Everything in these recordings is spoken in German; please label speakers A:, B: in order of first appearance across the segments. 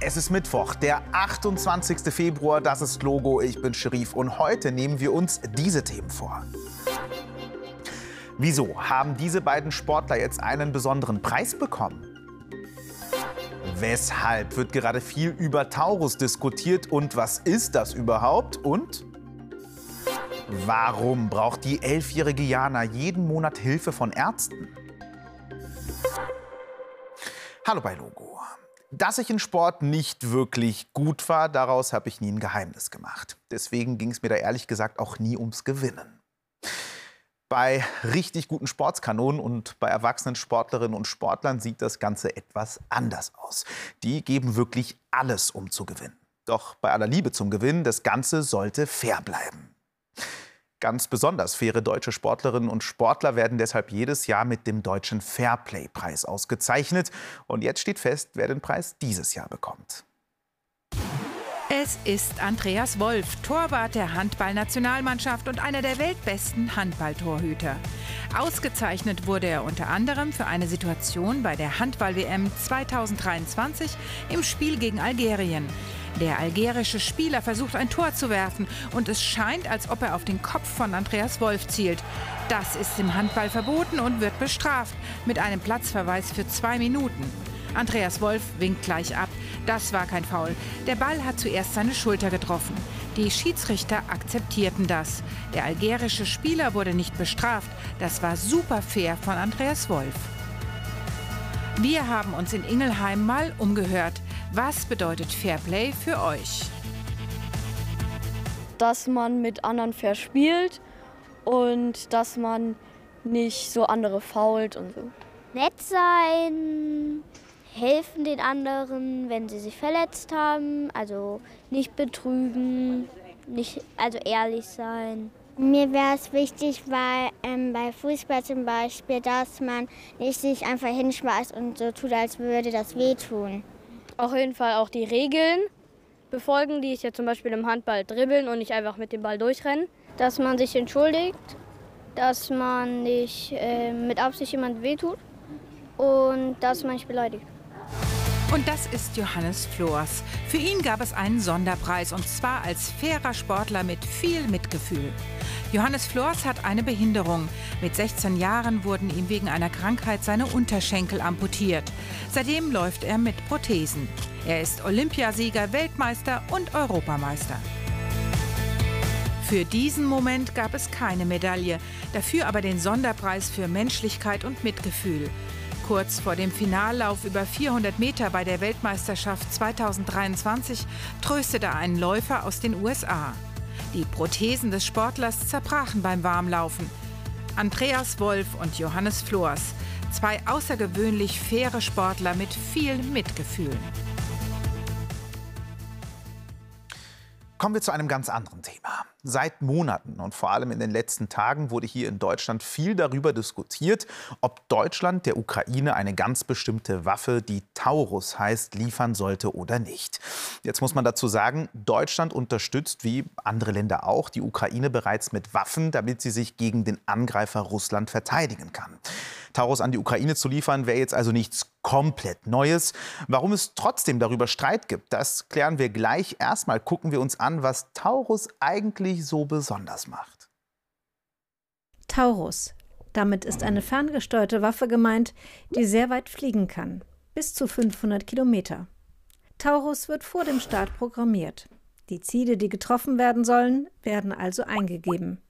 A: Es ist Mittwoch, der 28. Februar, das ist Logo, ich bin Sherif und heute nehmen wir uns diese Themen vor. Wieso haben diese beiden Sportler jetzt einen besonderen Preis bekommen? Weshalb wird gerade viel über Taurus diskutiert und was ist das überhaupt? Und warum braucht die elfjährige Jana jeden Monat Hilfe von Ärzten? Hallo bei Logo. Dass ich in Sport nicht wirklich gut war, daraus habe ich nie ein Geheimnis gemacht. Deswegen ging es mir da ehrlich gesagt auch nie ums Gewinnen. Bei richtig guten Sportskanonen und bei erwachsenen Sportlerinnen und Sportlern sieht das Ganze etwas anders aus. Die geben wirklich alles, um zu gewinnen. Doch bei aller Liebe zum Gewinn, das Ganze sollte fair bleiben. Ganz besonders faire deutsche Sportlerinnen und Sportler werden deshalb jedes Jahr mit dem Deutschen Fairplay-Preis ausgezeichnet. Und jetzt steht fest, wer den Preis dieses Jahr bekommt.
B: Es ist Andreas Wolf, Torwart der Handballnationalmannschaft und einer der weltbesten Handballtorhüter. Ausgezeichnet wurde er unter anderem für eine Situation bei der Handball-WM 2023 im Spiel gegen Algerien. Der algerische Spieler versucht ein Tor zu werfen und es scheint, als ob er auf den Kopf von Andreas Wolf zielt. Das ist im Handball verboten und wird bestraft mit einem Platzverweis für zwei Minuten. Andreas Wolf winkt gleich ab. Das war kein Foul. Der Ball hat zuerst seine Schulter getroffen. Die Schiedsrichter akzeptierten das. Der algerische Spieler wurde nicht bestraft. Das war super fair von Andreas Wolf. Wir haben uns in Ingelheim mal umgehört. Was bedeutet Fairplay für euch?
C: Dass man mit anderen fair spielt und dass man nicht so andere fault und so.
D: Nett sein, helfen den anderen, wenn sie sich verletzt haben. Also nicht betrügen, nicht, also ehrlich sein.
E: Mir wäre es wichtig, weil ähm, bei Fußball zum Beispiel, dass man nicht sich einfach hinschmeißt und so tut, als würde das wehtun.
C: Auf jeden Fall auch die Regeln befolgen, die ist ja zum Beispiel im Handball dribbeln und nicht einfach mit dem Ball durchrennen. Dass man sich entschuldigt, dass man nicht äh, mit Absicht jemand wehtut und dass man nicht beleidigt.
B: Und das ist Johannes Flors. Für ihn gab es einen Sonderpreis und zwar als fairer Sportler mit viel Mitgefühl. Johannes Flors hat eine Behinderung. Mit 16 Jahren wurden ihm wegen einer Krankheit seine Unterschenkel amputiert. Seitdem läuft er mit Prothesen. Er ist Olympiasieger, Weltmeister und Europameister. Für diesen Moment gab es keine Medaille, dafür aber den Sonderpreis für Menschlichkeit und Mitgefühl. Kurz vor dem Finallauf über 400 Meter bei der Weltmeisterschaft 2023 tröstete ein Läufer aus den USA. Die Prothesen des Sportlers zerbrachen beim Warmlaufen. Andreas Wolf und Johannes Flors, zwei außergewöhnlich faire Sportler mit viel Mitgefühl.
A: Kommen wir zu einem ganz anderen Thema. Seit Monaten und vor allem in den letzten Tagen wurde hier in Deutschland viel darüber diskutiert, ob Deutschland der Ukraine eine ganz bestimmte Waffe, die Taurus heißt, liefern sollte oder nicht. Jetzt muss man dazu sagen, Deutschland unterstützt, wie andere Länder auch, die Ukraine bereits mit Waffen, damit sie sich gegen den Angreifer Russland verteidigen kann. Taurus an die Ukraine zu liefern, wäre jetzt also nichts komplett Neues. Warum es trotzdem darüber Streit gibt, das klären wir gleich. Erstmal gucken wir uns an, was Taurus eigentlich so besonders macht.
F: Taurus. Damit ist eine ferngesteuerte Waffe gemeint, die sehr weit fliegen kann, bis zu 500 Kilometer. Taurus wird vor dem Start programmiert. Die Ziele, die getroffen werden sollen, werden also eingegeben.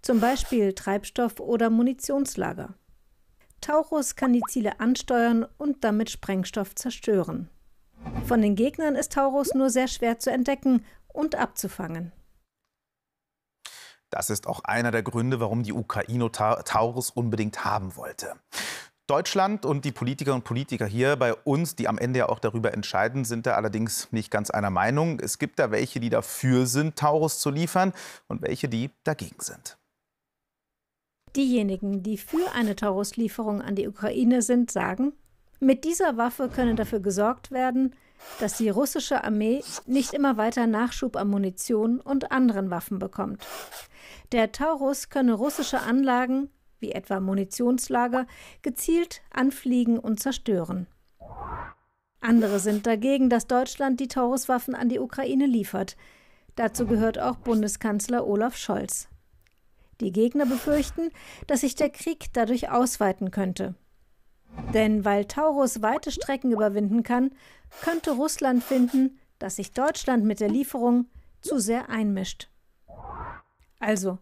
F: Zum Beispiel Treibstoff- oder Munitionslager. Taurus kann die Ziele ansteuern und damit Sprengstoff zerstören. Von den Gegnern ist Taurus nur sehr schwer zu entdecken und abzufangen.
A: Das ist auch einer der Gründe, warum die Ukraine Taurus unbedingt haben wollte. Deutschland und die Politikerinnen und Politiker hier bei uns, die am Ende ja auch darüber entscheiden, sind da allerdings nicht ganz einer Meinung. Es gibt da welche, die dafür sind, Taurus zu liefern und welche, die dagegen sind.
F: Diejenigen, die für eine Taurus-Lieferung an die Ukraine sind, sagen, Mit dieser Waffe könne dafür gesorgt werden, dass die russische Armee nicht immer weiter Nachschub an Munition und anderen Waffen bekommt. Der Taurus könne russische Anlagen, wie etwa Munitionslager, gezielt anfliegen und zerstören. Andere sind dagegen, dass Deutschland die Tauruswaffen an die Ukraine liefert. Dazu gehört auch Bundeskanzler Olaf Scholz. Die Gegner befürchten, dass sich der Krieg dadurch ausweiten könnte. Denn weil Taurus weite Strecken überwinden kann, könnte Russland finden, dass sich Deutschland mit der Lieferung zu sehr einmischt. Also,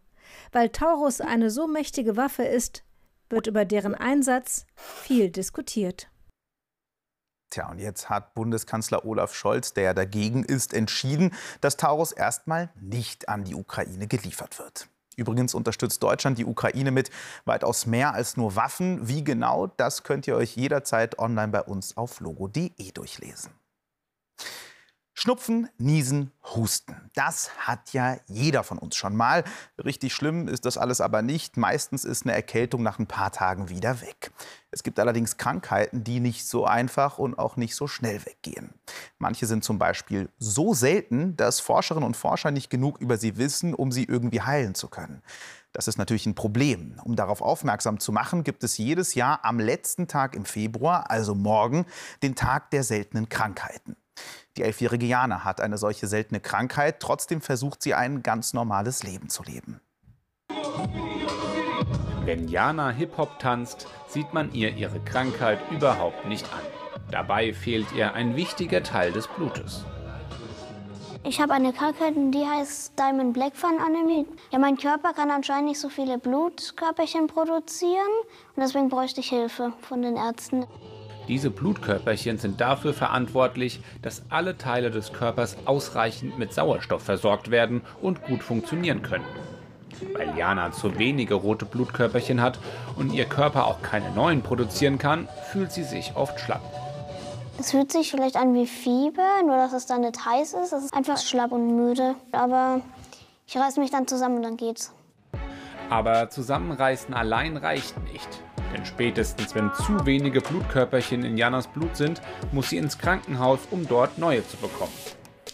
F: weil Taurus eine so mächtige Waffe ist, wird über deren Einsatz viel diskutiert.
A: Tja, und jetzt hat Bundeskanzler Olaf Scholz, der dagegen ist, entschieden, dass Taurus erstmal nicht an die Ukraine geliefert wird. Übrigens unterstützt Deutschland die Ukraine mit weitaus mehr als nur Waffen. Wie genau, das könnt ihr euch jederzeit online bei uns auf logo.de durchlesen. Schnupfen, Niesen, Husten. Das hat ja jeder von uns schon mal. Richtig schlimm ist das alles aber nicht. Meistens ist eine Erkältung nach ein paar Tagen wieder weg. Es gibt allerdings Krankheiten, die nicht so einfach und auch nicht so schnell weggehen. Manche sind zum Beispiel so selten, dass Forscherinnen und Forscher nicht genug über sie wissen, um sie irgendwie heilen zu können. Das ist natürlich ein Problem. Um darauf aufmerksam zu machen, gibt es jedes Jahr am letzten Tag im Februar, also morgen, den Tag der seltenen Krankheiten. Die elfjährige Jana hat eine solche seltene Krankheit. Trotzdem versucht sie ein ganz normales Leben zu leben.
G: Wenn Jana Hip-Hop tanzt, sieht man ihr ihre Krankheit überhaupt nicht an. Dabei fehlt ihr ein wichtiger Teil des Blutes.
E: Ich habe eine Krankheit, die heißt Diamond Black Fan Anemie. Ja, mein Körper kann anscheinend nicht so viele Blutkörperchen produzieren und deswegen bräuchte ich Hilfe von den Ärzten.
G: Diese Blutkörperchen sind dafür verantwortlich, dass alle Teile des Körpers ausreichend mit Sauerstoff versorgt werden und gut funktionieren können. Weil Jana zu wenige rote Blutkörperchen hat und ihr Körper auch keine neuen produzieren kann, fühlt sie sich oft schlapp.
E: Es fühlt sich vielleicht an wie Fieber, nur dass es dann nicht heiß ist. Es ist einfach schlapp und müde. Aber ich reiße mich dann zusammen und dann geht's.
G: Aber zusammenreißen allein reicht nicht. Denn spätestens, wenn zu wenige Blutkörperchen in Janas Blut sind, muss sie ins Krankenhaus, um dort neue zu bekommen.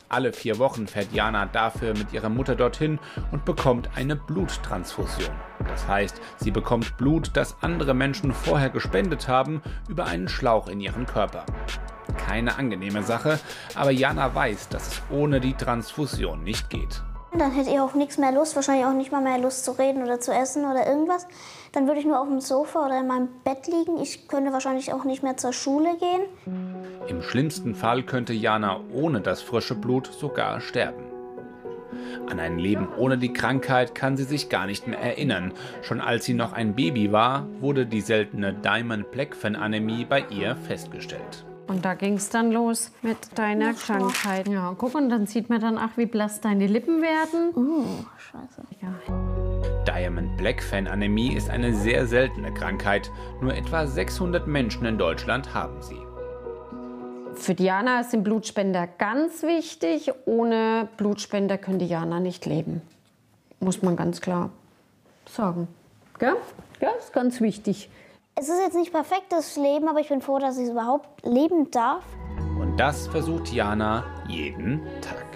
G: Alle vier Wochen fährt Jana dafür mit ihrer Mutter dorthin und bekommt eine Bluttransfusion. Das heißt, sie bekommt Blut, das andere Menschen vorher gespendet haben, über einen Schlauch in ihren Körper. Keine angenehme Sache, aber Jana weiß, dass es ohne die Transfusion nicht geht.
E: Dann hätte ich auch nichts mehr Lust, wahrscheinlich auch nicht mal mehr Lust zu reden oder zu essen oder irgendwas. Dann würde ich nur auf dem Sofa oder in meinem Bett liegen. Ich könnte wahrscheinlich auch nicht mehr zur Schule gehen.
G: Im schlimmsten Fall könnte Jana ohne das frische Blut sogar sterben. An ein Leben ohne die Krankheit kann sie sich gar nicht mehr erinnern. Schon als sie noch ein Baby war, wurde die seltene Diamond Blackfen Anämie bei ihr festgestellt.
H: Und da ging es dann los mit deiner Krankheit. Ja, guck, und dann sieht man dann auch, wie blass deine Lippen werden.
E: Oh, scheiße.
H: Ja.
G: Diamond Black Fan Anämie ist eine sehr seltene Krankheit. Nur etwa 600 Menschen in Deutschland haben sie.
H: Für Diana sind Blutspender ganz wichtig. Ohne Blutspender könnte Diana nicht leben. Muss man ganz klar sagen. Gell? Ja, ist ganz wichtig.
E: Es ist jetzt nicht perfektes Leben, aber ich bin froh, dass ich überhaupt leben darf.
G: Und das versucht Jana jeden Tag.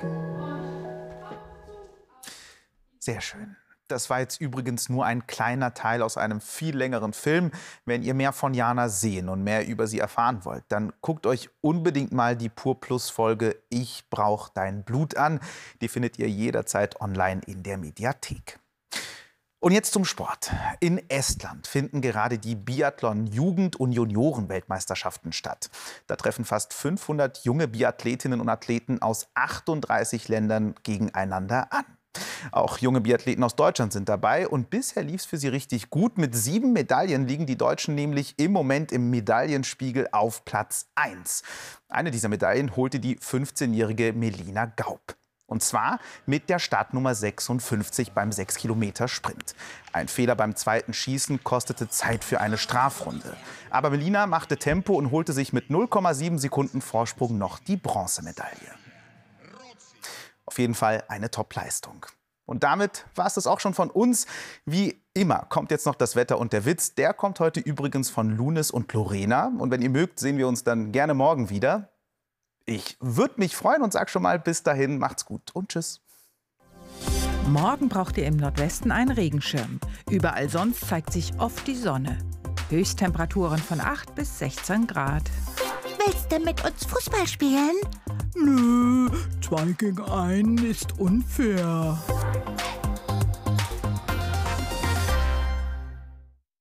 A: Sehr schön. Das war jetzt übrigens nur ein kleiner Teil aus einem viel längeren Film. Wenn ihr mehr von Jana sehen und mehr über sie erfahren wollt, dann guckt euch unbedingt mal die Pur Plus Folge Ich brauch dein Blut an. Die findet ihr jederzeit online in der Mediathek. Und jetzt zum Sport. In Estland finden gerade die Biathlon-Jugend- und Junioren-Weltmeisterschaften statt. Da treffen fast 500 junge Biathletinnen und Athleten aus 38 Ländern gegeneinander an. Auch junge Biathleten aus Deutschland sind dabei und bisher lief es für sie richtig gut. Mit sieben Medaillen liegen die Deutschen nämlich im Moment im Medaillenspiegel auf Platz 1. Eine dieser Medaillen holte die 15-jährige Melina Gaub. Und zwar mit der Startnummer 56 beim 6-Kilometer-Sprint. Ein Fehler beim zweiten Schießen kostete Zeit für eine Strafrunde. Aber Melina machte Tempo und holte sich mit 0,7 Sekunden Vorsprung noch die Bronzemedaille. Auf jeden Fall eine Top-Leistung. Und damit war es das auch schon von uns. Wie immer kommt jetzt noch das Wetter und der Witz. Der kommt heute übrigens von Lunis und Lorena. Und wenn ihr mögt, sehen wir uns dann gerne morgen wieder. Ich würde mich freuen und sage schon mal bis dahin, macht's gut und tschüss.
B: Morgen braucht ihr im Nordwesten einen Regenschirm. Überall sonst zeigt sich oft die Sonne. Höchsttemperaturen von 8 bis 16 Grad.
I: Willst du mit uns Fußball spielen?
J: Nö, zwei gegen einen ist unfair.